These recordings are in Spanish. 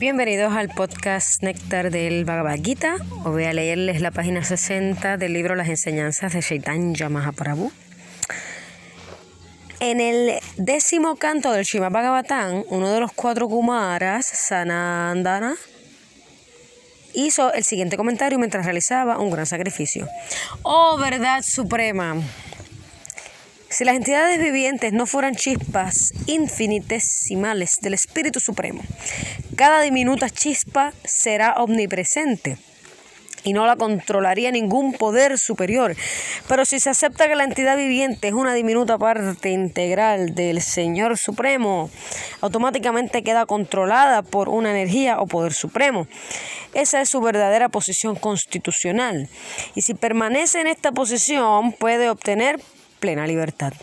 Bienvenidos al podcast Néctar del Bhagavad Gita. Os voy a leerles la página 60 del libro Las enseñanzas de Chaitanya Mahaprabhu. En el décimo canto del Shima Bhagavatam, uno de los cuatro Kumaras, Sanandana, hizo el siguiente comentario mientras realizaba un gran sacrificio. Oh verdad suprema, si las entidades vivientes no fueran chispas infinitesimales del Espíritu Supremo, cada diminuta chispa será omnipresente y no la controlaría ningún poder superior. Pero si se acepta que la entidad viviente es una diminuta parte integral del Señor Supremo, automáticamente queda controlada por una energía o poder supremo. Esa es su verdadera posición constitucional. Y si permanece en esta posición, puede obtener plena libertad.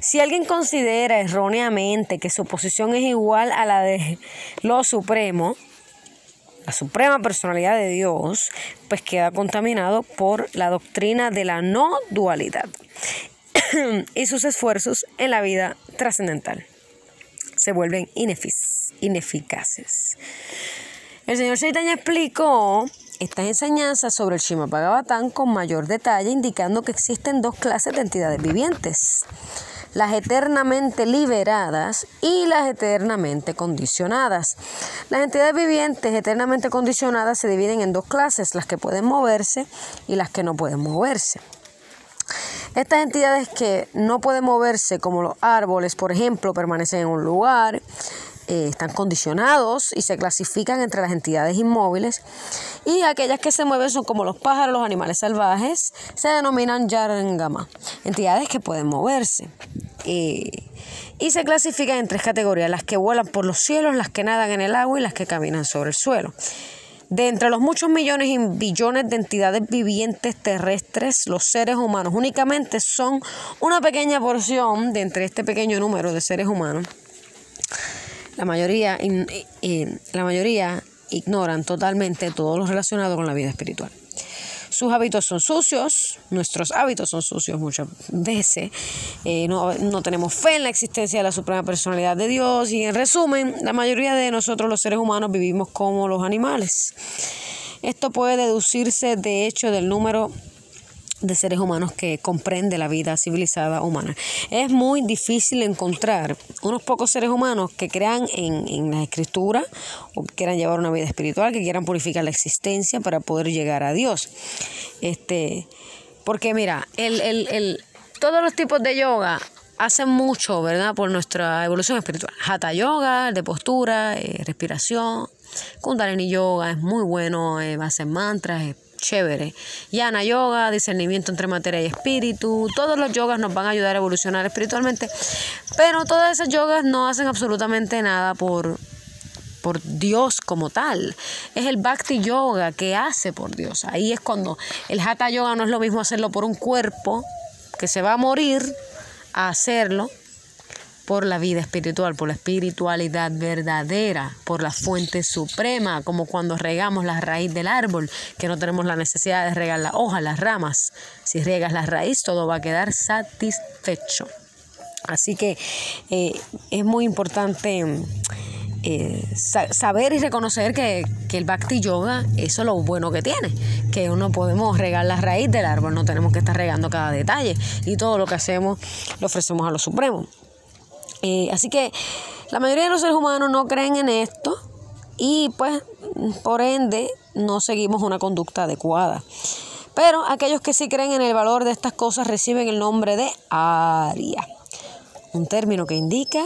Si alguien considera erróneamente que su posición es igual a la de lo supremo, la suprema personalidad de Dios, pues queda contaminado por la doctrina de la no dualidad y sus esfuerzos en la vida trascendental se vuelven ineficaces. El señor Chaitanya explicó estas enseñanzas sobre el Shima Bhagavatam con mayor detalle, indicando que existen dos clases de entidades vivientes, las eternamente liberadas y las eternamente condicionadas. Las entidades vivientes eternamente condicionadas se dividen en dos clases, las que pueden moverse y las que no pueden moverse. Estas entidades que no pueden moverse, como los árboles, por ejemplo, permanecen en un lugar, eh, están condicionados y se clasifican entre las entidades inmóviles y aquellas que se mueven son como los pájaros, los animales salvajes, se denominan Yarangama, entidades que pueden moverse. Eh, y se clasifican en tres categorías, las que vuelan por los cielos, las que nadan en el agua y las que caminan sobre el suelo. De entre los muchos millones y billones de entidades vivientes terrestres, los seres humanos únicamente son una pequeña porción de entre este pequeño número de seres humanos la mayoría, la mayoría ignoran totalmente todo lo relacionado con la vida espiritual. Sus hábitos son sucios, nuestros hábitos son sucios muchas veces, eh, no, no, tenemos fe en la existencia de la Suprema Personalidad de Dios y en resumen, la mayoría de nosotros los seres humanos vivimos como los animales. Esto puede deducirse de hecho del número de seres humanos que comprende la vida civilizada humana. Es muy difícil encontrar unos pocos seres humanos que crean en, en la escritura o que quieran llevar una vida espiritual, que quieran purificar la existencia para poder llegar a Dios. Este, porque mira, el, el, el, todos los tipos de yoga hacen mucho, ¿verdad? Por nuestra evolución espiritual. Hatha yoga, de postura, eh, respiración. Kundalini yoga es muy bueno, eh, hacer mantras, chévere. Yana Yoga, discernimiento entre materia y espíritu, todos los yogas nos van a ayudar a evolucionar espiritualmente, pero todas esas yogas no hacen absolutamente nada por, por Dios como tal. Es el Bhakti Yoga que hace por Dios. Ahí es cuando el Hatha Yoga no es lo mismo hacerlo por un cuerpo que se va a morir a hacerlo por la vida espiritual, por la espiritualidad verdadera, por la fuente suprema, como cuando regamos la raíz del árbol, que no tenemos la necesidad de regar la hoja, las ramas. Si regas la raíz, todo va a quedar satisfecho. Así que eh, es muy importante eh, saber y reconocer que, que, el Bhakti Yoga, eso es lo bueno que tiene, que uno podemos regar la raíz del árbol, no tenemos que estar regando cada detalle y todo lo que hacemos lo ofrecemos a lo supremo. Eh, así que la mayoría de los seres humanos no creen en esto y pues por ende no seguimos una conducta adecuada. Pero aquellos que sí creen en el valor de estas cosas reciben el nombre de Aria, un término que indica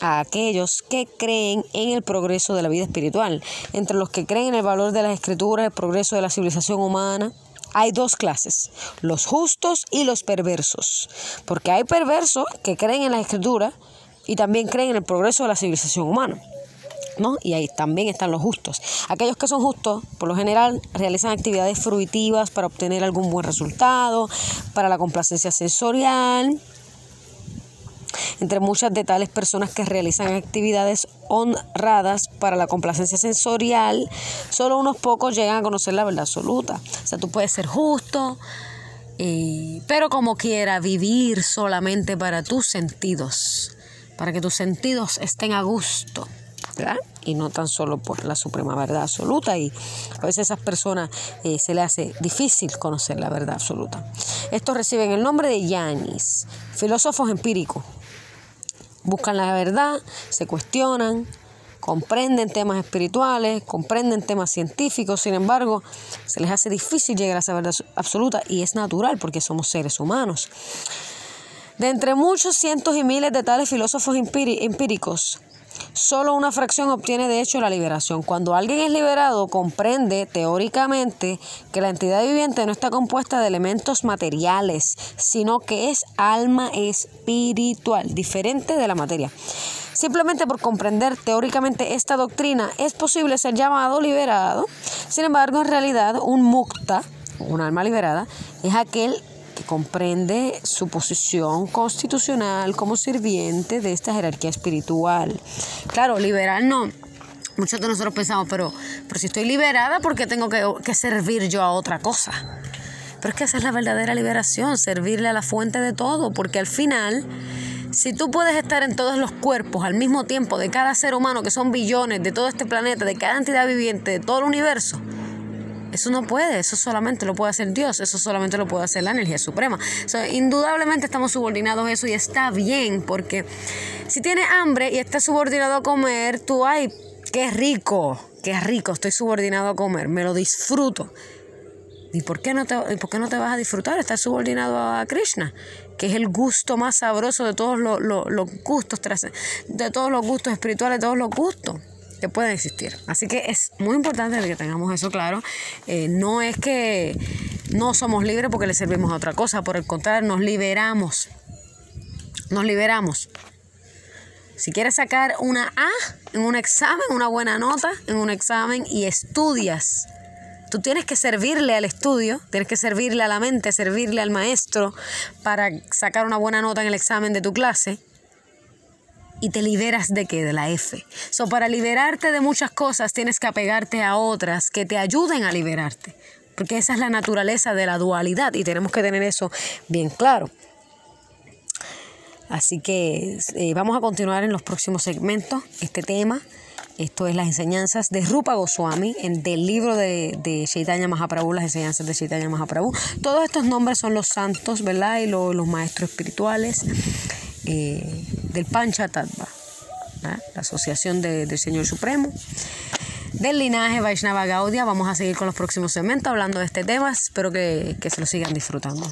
a aquellos que creen en el progreso de la vida espiritual, entre los que creen en el valor de las escrituras, el progreso de la civilización humana, hay dos clases, los justos y los perversos, porque hay perversos que creen en la escritura y también creen en el progreso de la civilización humana. ¿No? Y ahí también están los justos. Aquellos que son justos, por lo general, realizan actividades fruitivas para obtener algún buen resultado, para la complacencia sensorial, entre muchas de tales personas que realizan actividades honradas para la complacencia sensorial, solo unos pocos llegan a conocer la verdad absoluta. O sea, tú puedes ser justo, pero como quiera, vivir solamente para tus sentidos para que tus sentidos estén a gusto. ¿verdad? Y no tan solo por la suprema verdad absoluta. Y a veces a esas personas eh, se les hace difícil conocer la verdad absoluta. Estos reciben el nombre de Yanis, filósofos empíricos. Buscan la verdad, se cuestionan, comprenden temas espirituales, comprenden temas científicos, sin embargo, se les hace difícil llegar a esa verdad absoluta y es natural porque somos seres humanos. De entre muchos cientos y miles de tales filósofos empíricos, Solo una fracción obtiene de hecho la liberación. Cuando alguien es liberado, comprende teóricamente que la entidad viviente no está compuesta de elementos materiales, sino que es alma espiritual, diferente de la materia. Simplemente por comprender teóricamente esta doctrina es posible ser llamado liberado. Sin embargo, en realidad, un mukta, un alma liberada, es aquel que comprende su posición constitucional como sirviente de esta jerarquía espiritual. Claro, liberal no. Muchos de nosotros pensamos, pero, pero si estoy liberada, ¿por qué tengo que, que servir yo a otra cosa? Pero es que esa es la verdadera liberación, servirle a la fuente de todo, porque al final, si tú puedes estar en todos los cuerpos al mismo tiempo de cada ser humano, que son billones, de todo este planeta, de cada entidad viviente, de todo el universo, eso no puede, eso solamente lo puede hacer Dios, eso solamente lo puede hacer la energía suprema. indudablemente estamos subordinados a eso y está bien, porque si tienes hambre y estás subordinado a comer, tú, ay, qué rico, qué rico, estoy subordinado a comer, me lo disfruto. ¿Y por qué no te, por qué no te vas a disfrutar? Estás subordinado a Krishna, que es el gusto más sabroso de todos los, los gustos, de todos los gustos espirituales, de todos los gustos que pueden existir. Así que es muy importante que tengamos eso claro. Eh, no es que no somos libres porque le servimos a otra cosa, por el contrario, nos liberamos. Nos liberamos. Si quieres sacar una A en un examen, una buena nota en un examen y estudias, tú tienes que servirle al estudio, tienes que servirle a la mente, servirle al maestro para sacar una buena nota en el examen de tu clase y te liberas de qué? De la F. So, para liberarte de muchas cosas tienes que apegarte a otras que te ayuden a liberarte. Porque esa es la naturaleza de la dualidad y tenemos que tener eso bien claro. Así que eh, vamos a continuar en los próximos segmentos este tema. Esto es las enseñanzas de Rupa Goswami, en, del libro de, de Chaitanya Mahaprabhu, las enseñanzas de Chaitanya Mahaprabhu. Todos estos nombres son los santos, ¿verdad? Y los maestros espirituales. Eh, del Panchatattva, la Asociación del Señor Supremo, del linaje Vaishnava Gaudia. Vamos a seguir con los próximos segmentos hablando de este tema. Espero que, que se lo sigan disfrutando.